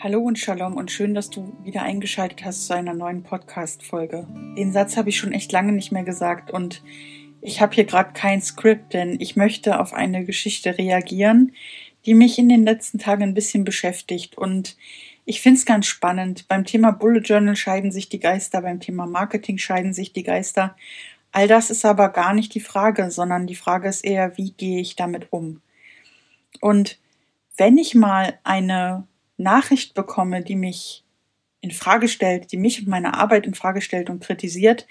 Hallo und Shalom und schön, dass du wieder eingeschaltet hast zu einer neuen Podcast-Folge. Den Satz habe ich schon echt lange nicht mehr gesagt und ich habe hier gerade kein Skript, denn ich möchte auf eine Geschichte reagieren, die mich in den letzten Tagen ein bisschen beschäftigt und ich finde es ganz spannend. Beim Thema Bullet Journal scheiden sich die Geister, beim Thema Marketing scheiden sich die Geister. All das ist aber gar nicht die Frage, sondern die Frage ist eher, wie gehe ich damit um? Und wenn ich mal eine Nachricht bekomme, die mich in Frage stellt, die mich und meine Arbeit in Frage stellt und kritisiert,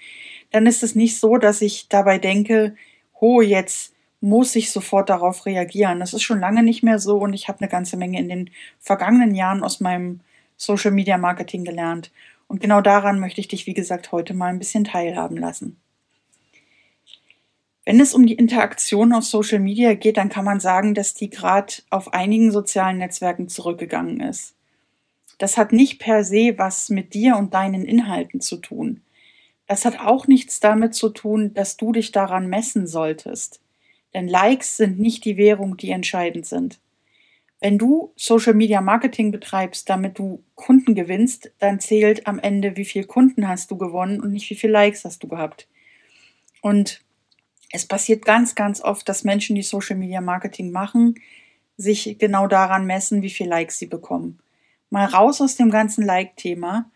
dann ist es nicht so, dass ich dabei denke, ho, jetzt muss ich sofort darauf reagieren. Das ist schon lange nicht mehr so und ich habe eine ganze Menge in den vergangenen Jahren aus meinem Social Media Marketing gelernt. Und genau daran möchte ich dich, wie gesagt, heute mal ein bisschen teilhaben lassen. Wenn es um die Interaktion auf Social Media geht, dann kann man sagen, dass die gerade auf einigen sozialen Netzwerken zurückgegangen ist. Das hat nicht per se was mit dir und deinen Inhalten zu tun. Das hat auch nichts damit zu tun, dass du dich daran messen solltest. Denn Likes sind nicht die Währung, die entscheidend sind. Wenn du Social Media Marketing betreibst, damit du Kunden gewinnst, dann zählt am Ende, wie viel Kunden hast du gewonnen und nicht wie viel Likes hast du gehabt. Und es passiert ganz, ganz oft, dass Menschen, die Social Media Marketing machen, sich genau daran messen, wie viel Likes sie bekommen. Mal raus aus dem ganzen Like-Thema.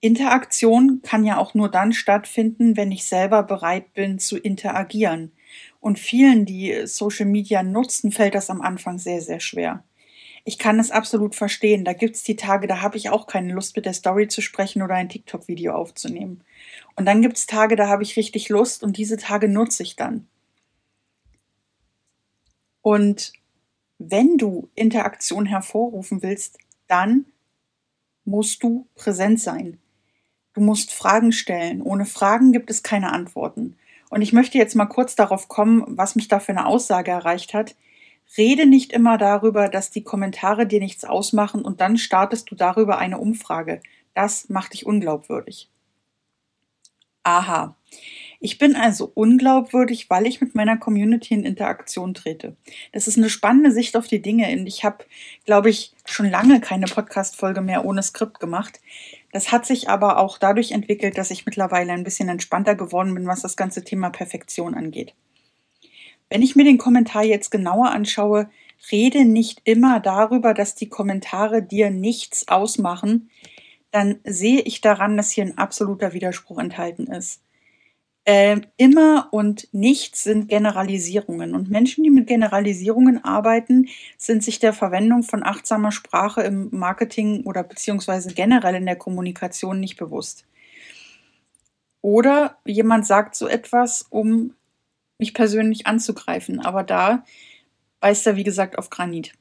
Interaktion kann ja auch nur dann stattfinden, wenn ich selber bereit bin zu interagieren. Und vielen, die Social Media nutzen, fällt das am Anfang sehr, sehr schwer ich kann es absolut verstehen. Da gibt's die Tage, da habe ich auch keine Lust, mit der Story zu sprechen oder ein TikTok-Video aufzunehmen. Und dann gibt's Tage, da habe ich richtig Lust und diese Tage nutze ich dann. Und wenn du Interaktion hervorrufen willst, dann musst du präsent sein. Du musst Fragen stellen. Ohne Fragen gibt es keine Antworten. Und ich möchte jetzt mal kurz darauf kommen, was mich da für eine Aussage erreicht hat, Rede nicht immer darüber, dass die Kommentare dir nichts ausmachen und dann startest du darüber eine Umfrage. Das macht dich unglaubwürdig. Aha. Ich bin also unglaubwürdig, weil ich mit meiner Community in Interaktion trete. Das ist eine spannende Sicht auf die Dinge und ich habe, glaube ich, schon lange keine Podcast-Folge mehr ohne Skript gemacht. Das hat sich aber auch dadurch entwickelt, dass ich mittlerweile ein bisschen entspannter geworden bin, was das ganze Thema Perfektion angeht. Wenn ich mir den Kommentar jetzt genauer anschaue, rede nicht immer darüber, dass die Kommentare dir nichts ausmachen, dann sehe ich daran, dass hier ein absoluter Widerspruch enthalten ist. Äh, immer und nichts sind Generalisierungen. Und Menschen, die mit Generalisierungen arbeiten, sind sich der Verwendung von achtsamer Sprache im Marketing oder beziehungsweise generell in der Kommunikation nicht bewusst. Oder jemand sagt so etwas, um mich persönlich anzugreifen. Aber da beißt er, wie gesagt, auf Granit.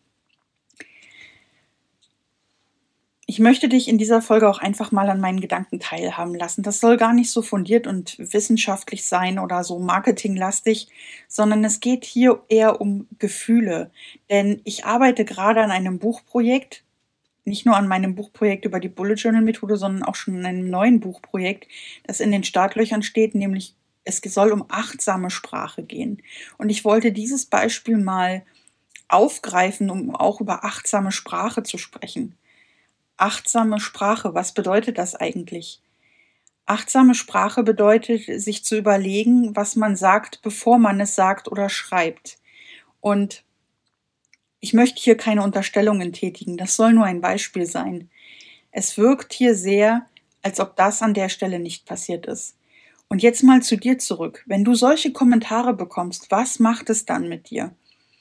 Ich möchte dich in dieser Folge auch einfach mal an meinen Gedanken teilhaben lassen. Das soll gar nicht so fundiert und wissenschaftlich sein oder so marketinglastig, sondern es geht hier eher um Gefühle. Denn ich arbeite gerade an einem Buchprojekt, nicht nur an meinem Buchprojekt über die Bullet Journal Methode, sondern auch schon an einem neuen Buchprojekt, das in den Startlöchern steht, nämlich es soll um achtsame Sprache gehen. Und ich wollte dieses Beispiel mal aufgreifen, um auch über achtsame Sprache zu sprechen. Achtsame Sprache, was bedeutet das eigentlich? Achtsame Sprache bedeutet, sich zu überlegen, was man sagt, bevor man es sagt oder schreibt. Und ich möchte hier keine Unterstellungen tätigen, das soll nur ein Beispiel sein. Es wirkt hier sehr, als ob das an der Stelle nicht passiert ist. Und jetzt mal zu dir zurück. Wenn du solche Kommentare bekommst, was macht es dann mit dir?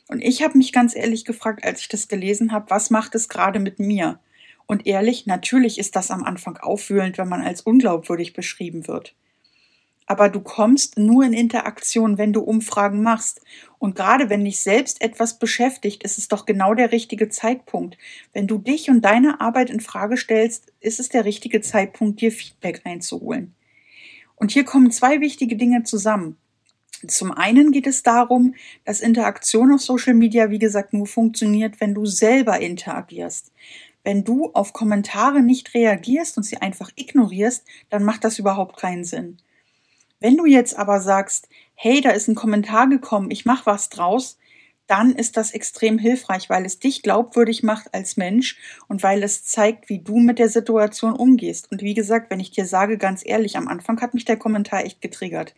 Und ich habe mich ganz ehrlich gefragt, als ich das gelesen habe, was macht es gerade mit mir? Und ehrlich, natürlich ist das am Anfang aufwühlend, wenn man als unglaubwürdig beschrieben wird. Aber du kommst nur in Interaktion, wenn du Umfragen machst. Und gerade wenn dich selbst etwas beschäftigt, ist es doch genau der richtige Zeitpunkt. Wenn du dich und deine Arbeit in Frage stellst, ist es der richtige Zeitpunkt, dir Feedback einzuholen. Und hier kommen zwei wichtige Dinge zusammen. Zum einen geht es darum, dass Interaktion auf Social Media, wie gesagt, nur funktioniert, wenn du selber interagierst. Wenn du auf Kommentare nicht reagierst und sie einfach ignorierst, dann macht das überhaupt keinen Sinn. Wenn du jetzt aber sagst, hey, da ist ein Kommentar gekommen, ich mache was draus, dann ist das extrem hilfreich, weil es dich glaubwürdig macht als Mensch und weil es zeigt, wie du mit der Situation umgehst. Und wie gesagt, wenn ich dir sage, ganz ehrlich, am Anfang hat mich der Kommentar echt getriggert.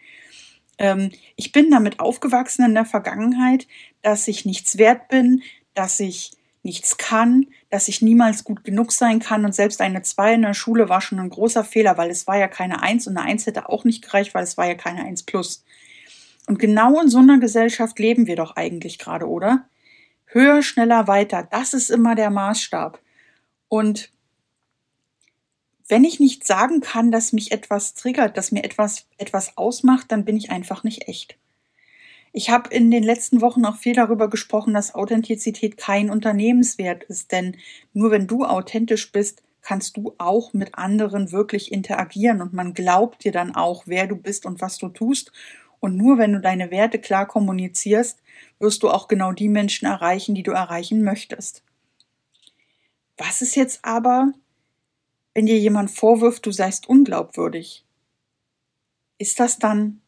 Ähm, ich bin damit aufgewachsen in der Vergangenheit, dass ich nichts wert bin, dass ich nichts kann, dass ich niemals gut genug sein kann und selbst eine 2 in der Schule war schon ein großer Fehler, weil es war ja keine 1 und eine 1 hätte auch nicht gereicht, weil es war ja keine 1 plus. Und genau in so einer Gesellschaft leben wir doch eigentlich gerade, oder? Höher, schneller, weiter, das ist immer der Maßstab. Und wenn ich nicht sagen kann, dass mich etwas triggert, dass mir etwas, etwas ausmacht, dann bin ich einfach nicht echt. Ich habe in den letzten Wochen auch viel darüber gesprochen, dass Authentizität kein Unternehmenswert ist, denn nur wenn du authentisch bist, kannst du auch mit anderen wirklich interagieren und man glaubt dir dann auch, wer du bist und was du tust und nur wenn du deine Werte klar kommunizierst, wirst du auch genau die Menschen erreichen, die du erreichen möchtest. Was ist jetzt aber, wenn dir jemand vorwirft, du seist unglaubwürdig? Ist das dann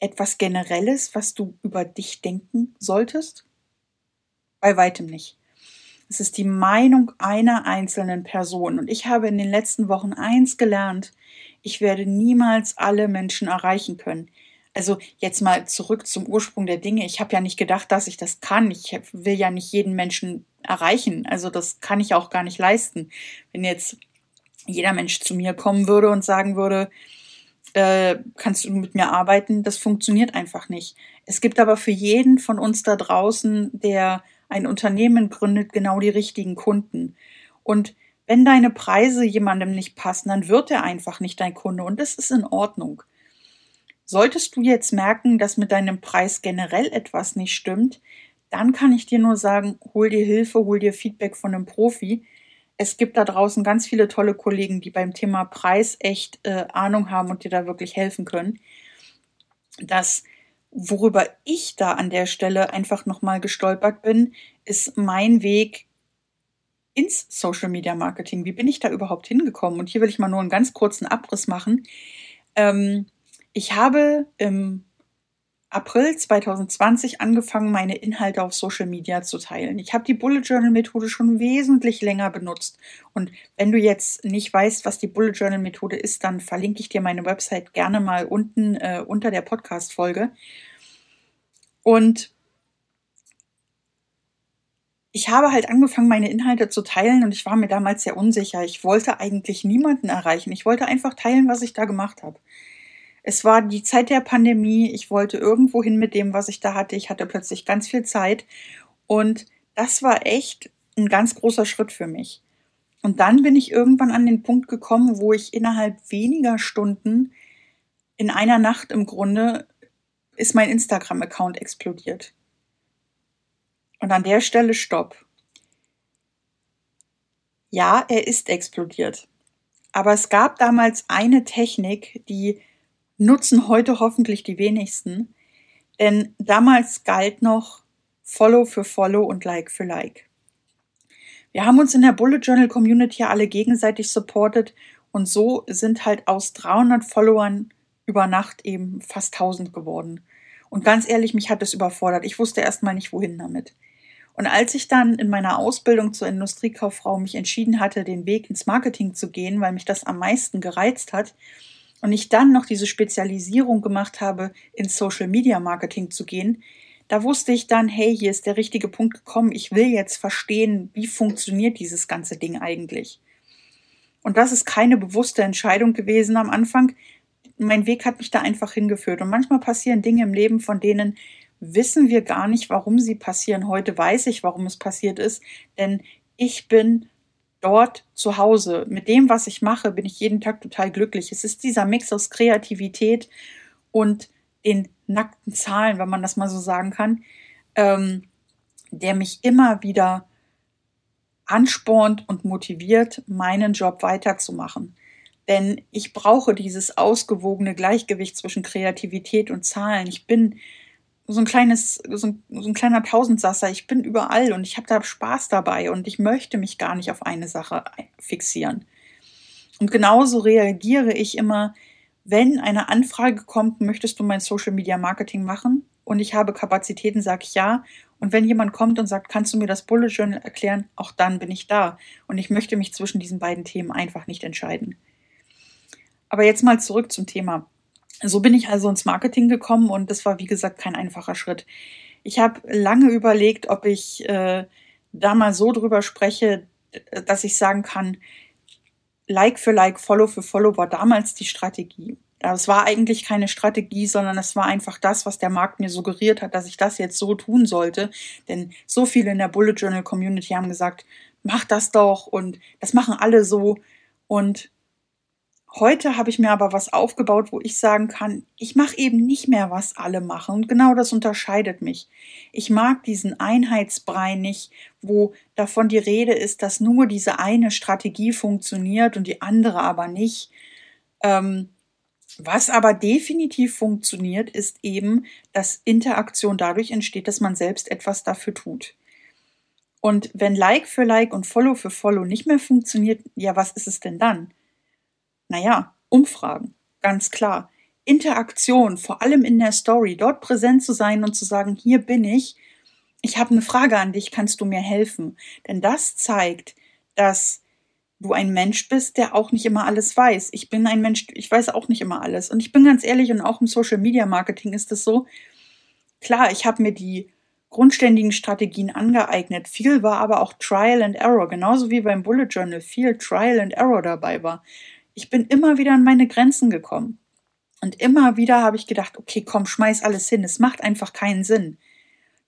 etwas Generelles, was du über dich denken solltest? Bei weitem nicht. Es ist die Meinung einer einzelnen Person. Und ich habe in den letzten Wochen eins gelernt. Ich werde niemals alle Menschen erreichen können also jetzt mal zurück zum Ursprung der Dinge. Ich habe ja nicht gedacht, dass ich das kann. Ich will ja nicht jeden Menschen erreichen. Also das kann ich auch gar nicht leisten. Wenn jetzt jeder Mensch zu mir kommen würde und sagen würde, äh, kannst du mit mir arbeiten, das funktioniert einfach nicht. Es gibt aber für jeden von uns da draußen, der ein Unternehmen gründet, genau die richtigen Kunden. Und wenn deine Preise jemandem nicht passen, dann wird er einfach nicht dein Kunde und das ist in Ordnung. Solltest du jetzt merken, dass mit deinem Preis generell etwas nicht stimmt, dann kann ich dir nur sagen, hol dir Hilfe, hol dir Feedback von einem Profi. Es gibt da draußen ganz viele tolle Kollegen, die beim Thema Preis echt äh, Ahnung haben und dir da wirklich helfen können. Das, worüber ich da an der Stelle einfach nochmal gestolpert bin, ist mein Weg ins Social Media Marketing. Wie bin ich da überhaupt hingekommen? Und hier will ich mal nur einen ganz kurzen Abriss machen. Ähm, ich habe im April 2020 angefangen, meine Inhalte auf Social Media zu teilen. Ich habe die Bullet Journal Methode schon wesentlich länger benutzt. Und wenn du jetzt nicht weißt, was die Bullet Journal Methode ist, dann verlinke ich dir meine Website gerne mal unten äh, unter der Podcast-Folge. Und ich habe halt angefangen, meine Inhalte zu teilen und ich war mir damals sehr unsicher. Ich wollte eigentlich niemanden erreichen. Ich wollte einfach teilen, was ich da gemacht habe. Es war die Zeit der Pandemie. Ich wollte irgendwo hin mit dem, was ich da hatte. Ich hatte plötzlich ganz viel Zeit. Und das war echt ein ganz großer Schritt für mich. Und dann bin ich irgendwann an den Punkt gekommen, wo ich innerhalb weniger Stunden in einer Nacht im Grunde ist mein Instagram-Account explodiert. Und an der Stelle Stopp. Ja, er ist explodiert. Aber es gab damals eine Technik, die nutzen heute hoffentlich die wenigsten, denn damals galt noch Follow für Follow und Like für Like. Wir haben uns in der Bullet Journal Community alle gegenseitig supportet und so sind halt aus 300 Followern über Nacht eben fast 1000 geworden. Und ganz ehrlich, mich hat es überfordert. Ich wusste erstmal nicht, wohin damit. Und als ich dann in meiner Ausbildung zur Industriekauffrau mich entschieden hatte, den Weg ins Marketing zu gehen, weil mich das am meisten gereizt hat, und ich dann noch diese Spezialisierung gemacht habe, ins Social Media Marketing zu gehen, da wusste ich dann, hey, hier ist der richtige Punkt gekommen. Ich will jetzt verstehen, wie funktioniert dieses ganze Ding eigentlich. Und das ist keine bewusste Entscheidung gewesen am Anfang. Mein Weg hat mich da einfach hingeführt. Und manchmal passieren Dinge im Leben, von denen wissen wir gar nicht, warum sie passieren. Heute weiß ich, warum es passiert ist, denn ich bin dort zu Hause. Mit dem, was ich mache, bin ich jeden Tag total glücklich. Es ist dieser Mix aus Kreativität und den nackten Zahlen, wenn man das mal so sagen kann, ähm, der mich immer wieder anspornt und motiviert, meinen Job weiterzumachen. Denn ich brauche dieses ausgewogene Gleichgewicht zwischen Kreativität und Zahlen. Ich bin so ein kleines, so ein, so ein kleiner Tausendsasser. Ich bin überall und ich habe da Spaß dabei und ich möchte mich gar nicht auf eine Sache fixieren. Und genauso reagiere ich immer, wenn eine Anfrage kommt, möchtest du mein Social Media Marketing machen? Und ich habe Kapazitäten, sage ich ja. Und wenn jemand kommt und sagt, kannst du mir das Bullet Journal erklären, auch dann bin ich da. Und ich möchte mich zwischen diesen beiden Themen einfach nicht entscheiden. Aber jetzt mal zurück zum Thema. So bin ich also ins Marketing gekommen und das war, wie gesagt, kein einfacher Schritt. Ich habe lange überlegt, ob ich äh, da mal so drüber spreche, dass ich sagen kann, Like für Like, Follow für Follow war damals die Strategie. Es war eigentlich keine Strategie, sondern es war einfach das, was der Markt mir suggeriert hat, dass ich das jetzt so tun sollte. Denn so viele in der Bullet Journal Community haben gesagt, mach das doch und das machen alle so. Und Heute habe ich mir aber was aufgebaut, wo ich sagen kann, ich mache eben nicht mehr, was alle machen. Und genau das unterscheidet mich. Ich mag diesen Einheitsbrei nicht, wo davon die Rede ist, dass nur diese eine Strategie funktioniert und die andere aber nicht. Ähm, was aber definitiv funktioniert, ist eben, dass Interaktion dadurch entsteht, dass man selbst etwas dafür tut. Und wenn Like für Like und Follow für Follow nicht mehr funktioniert, ja, was ist es denn dann? Naja, Umfragen, ganz klar. Interaktion, vor allem in der Story, dort präsent zu sein und zu sagen, hier bin ich, ich habe eine Frage an dich, kannst du mir helfen? Denn das zeigt, dass du ein Mensch bist, der auch nicht immer alles weiß. Ich bin ein Mensch, ich weiß auch nicht immer alles. Und ich bin ganz ehrlich, und auch im Social Media Marketing ist es so, klar, ich habe mir die grundständigen Strategien angeeignet. Viel war aber auch Trial and Error, genauso wie beim Bullet Journal viel Trial and Error dabei war ich bin immer wieder an meine Grenzen gekommen. Und immer wieder habe ich gedacht, okay, komm, schmeiß alles hin. Es macht einfach keinen Sinn.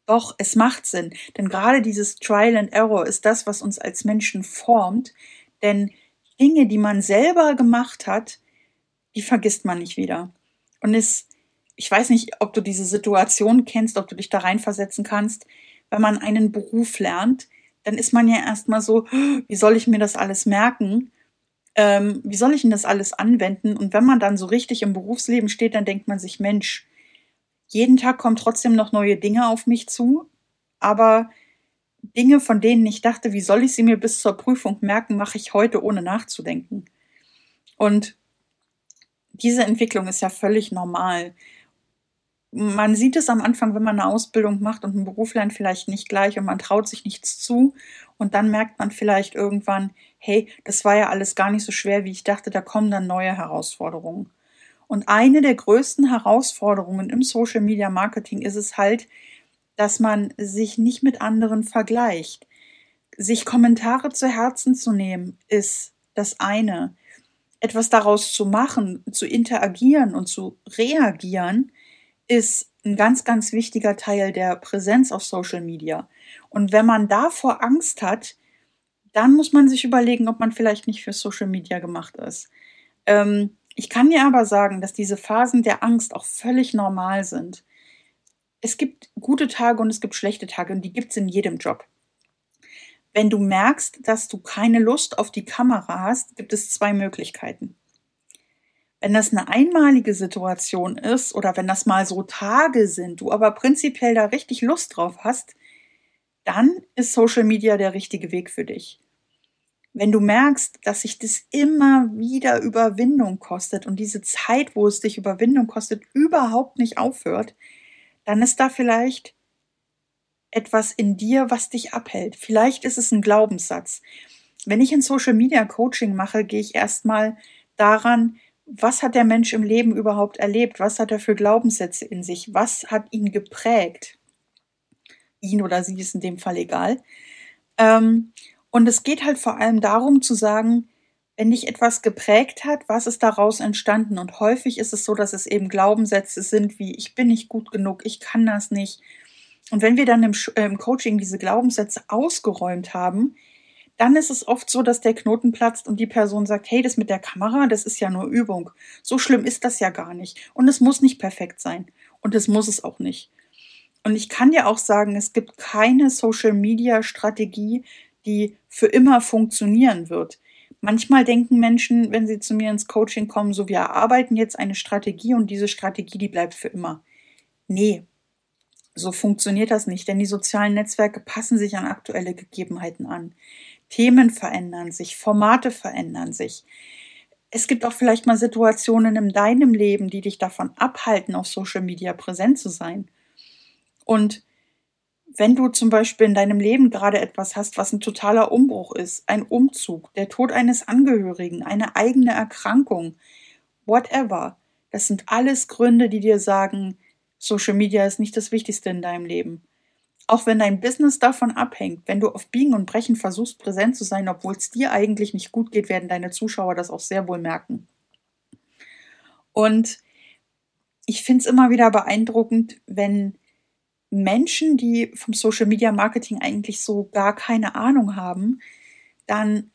Doch, es macht Sinn. Denn gerade dieses Trial and Error ist das, was uns als Menschen formt. Denn Dinge, die man selber gemacht hat, die vergisst man nicht wieder. Und es, ich weiß nicht, ob du diese Situation kennst, ob du dich da reinversetzen kannst. Wenn man einen Beruf lernt, dann ist man ja erstmal so, wie soll ich mir das alles merken? Ähm, wie soll ich denn das alles anwenden? Und wenn man dann so richtig im Berufsleben steht, dann denkt man sich, Mensch, jeden Tag kommen trotzdem noch neue Dinge auf mich zu, aber Dinge, von denen ich dachte, wie soll ich sie mir bis zur Prüfung merken, mache ich heute ohne nachzudenken. Und diese Entwicklung ist ja völlig normal man sieht es am Anfang, wenn man eine Ausbildung macht und einen Beruf lernt, vielleicht nicht gleich und man traut sich nichts zu. Und dann merkt man vielleicht irgendwann, hey, das war ja alles gar nicht so schwer, wie ich dachte, da kommen dann neue Herausforderungen. Und eine der größten Herausforderungen im Social Media Marketing ist es halt, dass man sich nicht mit anderen vergleicht. Sich Kommentare zu Herzen zu nehmen, ist das eine. Etwas daraus zu machen, zu interagieren und zu reagieren, ist ein ganz, ganz wichtiger Teil der Präsenz auf Social Media. Und wenn man davor Angst hat, dann muss man sich überlegen, ob man vielleicht nicht für Social Media gemacht ist. Ähm, ich kann dir aber sagen, dass diese Phasen der Angst auch völlig normal sind. Es gibt gute Tage und es gibt schlechte Tage und die gibt es in jedem Job. Wenn du merkst, dass du keine Lust auf die Kamera hast, gibt es zwei Möglichkeiten. Wenn das eine einmalige Situation ist oder wenn das mal so Tage sind, du aber prinzipiell da richtig Lust drauf hast, dann ist Social Media der richtige Weg für dich. Wenn du merkst, dass sich das immer wieder Überwindung kostet und diese Zeit, wo es dich Überwindung kostet, überhaupt nicht aufhört, dann ist da vielleicht etwas in dir, was dich abhält. Vielleicht ist es ein Glaubenssatz. Wenn ich ein Social Media Coaching mache, gehe ich erstmal daran, was hat der Mensch im Leben überhaupt erlebt? Was hat er für Glaubenssätze in sich? Was hat ihn geprägt? Ihn oder sie ist in dem Fall egal. Ähm, und es geht halt vor allem darum zu sagen, wenn dich etwas geprägt hat, was ist daraus entstanden? Und häufig ist es so, dass es eben Glaubenssätze sind wie ich bin nicht gut genug, ich kann das nicht. Und wenn wir dann im, äh, im Coaching diese Glaubenssätze ausgeräumt haben, dann ist es oft so, dass der Knoten platzt und die Person sagt, hey, das mit der Kamera, das ist ja nur Übung. So schlimm ist das ja gar nicht. Und es muss nicht perfekt sein. Und es muss es auch nicht. Und ich kann dir auch sagen, es gibt keine Social-Media-Strategie, die für immer funktionieren wird. Manchmal denken Menschen, wenn sie zu mir ins Coaching kommen, so wir erarbeiten jetzt eine Strategie und diese Strategie, die bleibt für immer. Nee, so funktioniert das nicht, denn die sozialen Netzwerke passen sich an aktuelle Gegebenheiten an. Themen verändern sich, Formate verändern sich. Es gibt auch vielleicht mal Situationen in deinem Leben, die dich davon abhalten, auf Social Media präsent zu sein. Und wenn du zum Beispiel in deinem Leben gerade etwas hast, was ein totaler Umbruch ist, ein Umzug, der Tod eines Angehörigen, eine eigene Erkrankung, whatever, das sind alles Gründe, die dir sagen, Social Media ist nicht das Wichtigste in deinem Leben. Auch wenn dein Business davon abhängt, wenn du auf Biegen und Brechen versuchst, präsent zu sein, obwohl es dir eigentlich nicht gut geht, werden deine Zuschauer das auch sehr wohl merken. Und ich finde es immer wieder beeindruckend, wenn Menschen, die vom Social Media Marketing eigentlich so gar keine Ahnung haben, dann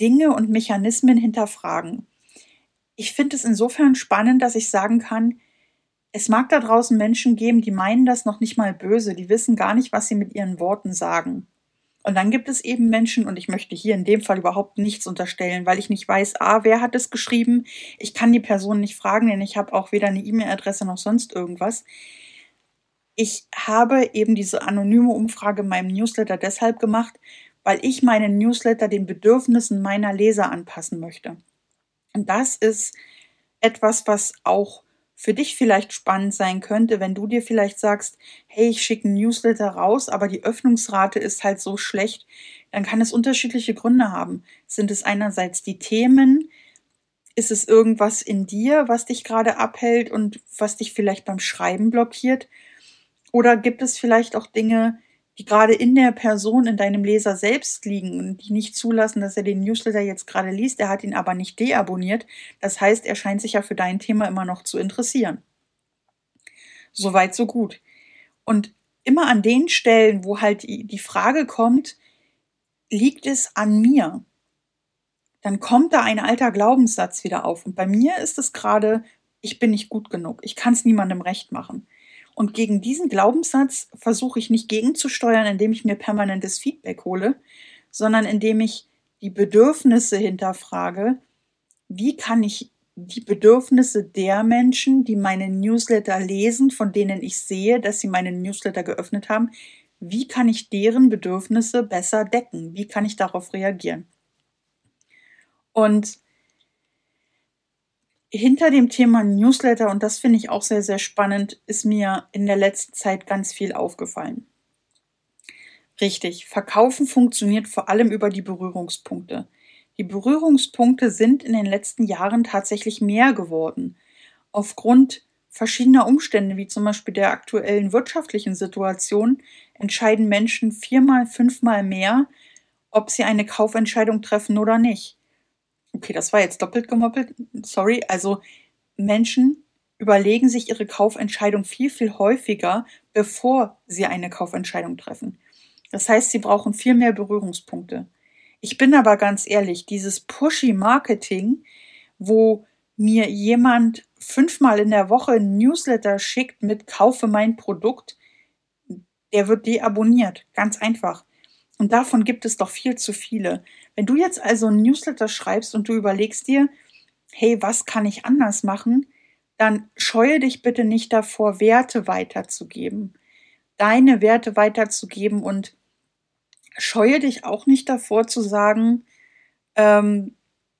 Dinge und Mechanismen hinterfragen. Ich finde es insofern spannend, dass ich sagen kann, es mag da draußen Menschen geben, die meinen das noch nicht mal böse, die wissen gar nicht, was sie mit ihren Worten sagen. Und dann gibt es eben Menschen, und ich möchte hier in dem Fall überhaupt nichts unterstellen, weil ich nicht weiß, a, wer hat es geschrieben. Ich kann die Person nicht fragen, denn ich habe auch weder eine E-Mail-Adresse noch sonst irgendwas. Ich habe eben diese anonyme Umfrage in meinem Newsletter deshalb gemacht, weil ich meinen Newsletter den Bedürfnissen meiner Leser anpassen möchte. Und das ist etwas, was auch für dich vielleicht spannend sein könnte, wenn du dir vielleicht sagst, hey, ich schicke einen Newsletter raus, aber die Öffnungsrate ist halt so schlecht, dann kann es unterschiedliche Gründe haben. Sind es einerseits die Themen, ist es irgendwas in dir, was dich gerade abhält und was dich vielleicht beim Schreiben blockiert? Oder gibt es vielleicht auch Dinge, die gerade in der Person, in deinem Leser selbst liegen und die nicht zulassen, dass er den Newsletter jetzt gerade liest, er hat ihn aber nicht deabonniert. Das heißt, er scheint sich ja für dein Thema immer noch zu interessieren. Soweit, so gut. Und immer an den Stellen, wo halt die Frage kommt, liegt es an mir? Dann kommt da ein alter Glaubenssatz wieder auf. Und bei mir ist es gerade, ich bin nicht gut genug. Ich kann es niemandem recht machen. Und gegen diesen Glaubenssatz versuche ich nicht gegenzusteuern, indem ich mir permanentes Feedback hole, sondern indem ich die Bedürfnisse hinterfrage. Wie kann ich die Bedürfnisse der Menschen, die meinen Newsletter lesen, von denen ich sehe, dass sie meinen Newsletter geöffnet haben, wie kann ich deren Bedürfnisse besser decken? Wie kann ich darauf reagieren? Und hinter dem Thema Newsletter, und das finde ich auch sehr, sehr spannend, ist mir in der letzten Zeit ganz viel aufgefallen. Richtig, Verkaufen funktioniert vor allem über die Berührungspunkte. Die Berührungspunkte sind in den letzten Jahren tatsächlich mehr geworden. Aufgrund verschiedener Umstände, wie zum Beispiel der aktuellen wirtschaftlichen Situation, entscheiden Menschen viermal, fünfmal mehr, ob sie eine Kaufentscheidung treffen oder nicht. Okay, das war jetzt doppelt gemoppelt. Sorry. Also Menschen überlegen sich ihre Kaufentscheidung viel, viel häufiger, bevor sie eine Kaufentscheidung treffen. Das heißt, sie brauchen viel mehr Berührungspunkte. Ich bin aber ganz ehrlich, dieses pushy Marketing, wo mir jemand fünfmal in der Woche ein Newsletter schickt mit Kaufe mein Produkt, der wird deabonniert. Ganz einfach. Und davon gibt es doch viel zu viele. Wenn du jetzt also ein Newsletter schreibst und du überlegst dir, hey, was kann ich anders machen, dann scheue dich bitte nicht davor, Werte weiterzugeben, deine Werte weiterzugeben und scheue dich auch nicht davor zu sagen, ähm,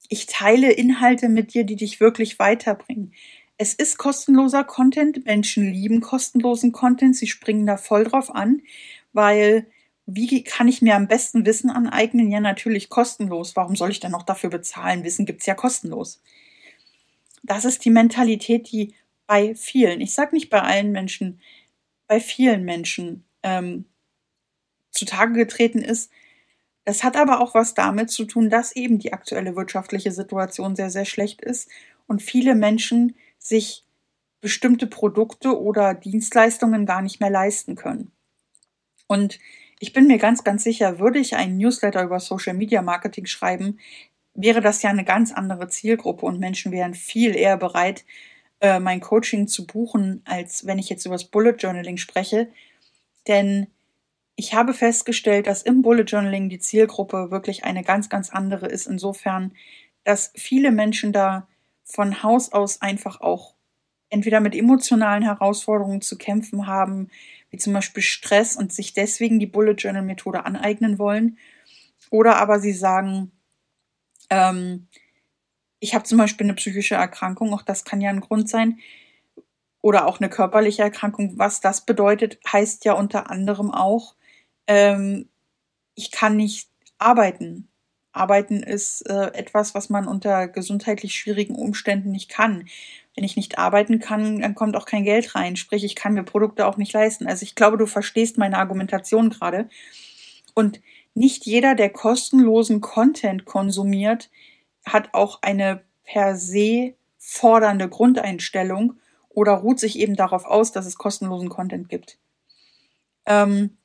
ich teile Inhalte mit dir, die dich wirklich weiterbringen. Es ist kostenloser Content. Menschen lieben kostenlosen Content. Sie springen da voll drauf an, weil wie kann ich mir am besten Wissen aneignen? Ja, natürlich kostenlos. Warum soll ich denn noch dafür bezahlen? Wissen gibt's ja kostenlos. Das ist die Mentalität, die bei vielen, ich sage nicht bei allen Menschen, bei vielen Menschen ähm, zutage getreten ist. Das hat aber auch was damit zu tun, dass eben die aktuelle wirtschaftliche Situation sehr, sehr schlecht ist und viele Menschen sich bestimmte Produkte oder Dienstleistungen gar nicht mehr leisten können. Und ich bin mir ganz, ganz sicher, würde ich einen Newsletter über Social Media Marketing schreiben, wäre das ja eine ganz andere Zielgruppe und Menschen wären viel eher bereit, äh, mein Coaching zu buchen, als wenn ich jetzt über das Bullet Journaling spreche. Denn ich habe festgestellt, dass im Bullet Journaling die Zielgruppe wirklich eine ganz, ganz andere ist. Insofern, dass viele Menschen da von Haus aus einfach auch entweder mit emotionalen Herausforderungen zu kämpfen haben, wie zum Beispiel Stress und sich deswegen die Bullet Journal Methode aneignen wollen. Oder aber sie sagen, ähm, ich habe zum Beispiel eine psychische Erkrankung, auch das kann ja ein Grund sein. oder auch eine körperliche Erkrankung. Was das bedeutet, heißt ja unter anderem auch, ähm, ich kann nicht arbeiten. Arbeiten ist äh, etwas, was man unter gesundheitlich schwierigen Umständen nicht kann. Wenn ich nicht arbeiten kann, dann kommt auch kein Geld rein. Sprich, ich kann mir Produkte auch nicht leisten. Also ich glaube, du verstehst meine Argumentation gerade. Und nicht jeder, der kostenlosen Content konsumiert, hat auch eine per se fordernde Grundeinstellung oder ruht sich eben darauf aus, dass es kostenlosen Content gibt. Ähm,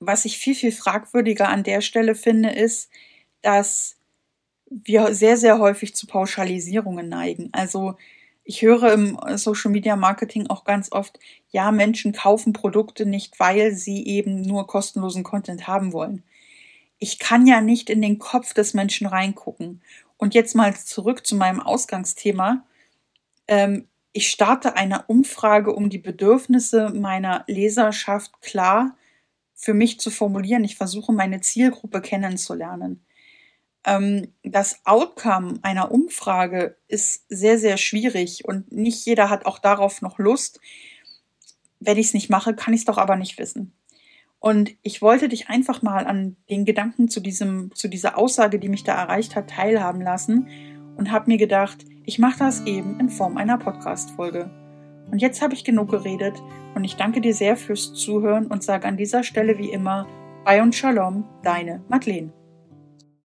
was ich viel, viel fragwürdiger an der Stelle finde, ist, dass wir sehr, sehr häufig zu Pauschalisierungen neigen. Also ich höre im Social Media Marketing auch ganz oft, ja, Menschen kaufen Produkte nicht, weil sie eben nur kostenlosen Content haben wollen. Ich kann ja nicht in den Kopf des Menschen reingucken. Und jetzt mal zurück zu meinem Ausgangsthema. Ähm, ich starte eine Umfrage, um die Bedürfnisse meiner Leserschaft klar für mich zu formulieren. Ich versuche meine Zielgruppe kennenzulernen. Ähm, das Outcome einer Umfrage ist sehr, sehr schwierig und nicht jeder hat auch darauf noch Lust. Wenn ich es nicht mache, kann ich es doch aber nicht wissen. Und ich wollte dich einfach mal an den Gedanken zu diesem, zu dieser Aussage, die mich da erreicht hat, teilhaben lassen und habe mir gedacht, ich mache das eben in Form einer Podcast-Folge. Und jetzt habe ich genug geredet und ich danke dir sehr fürs Zuhören und sage an dieser Stelle wie immer, Bye und Shalom, deine Madeleine.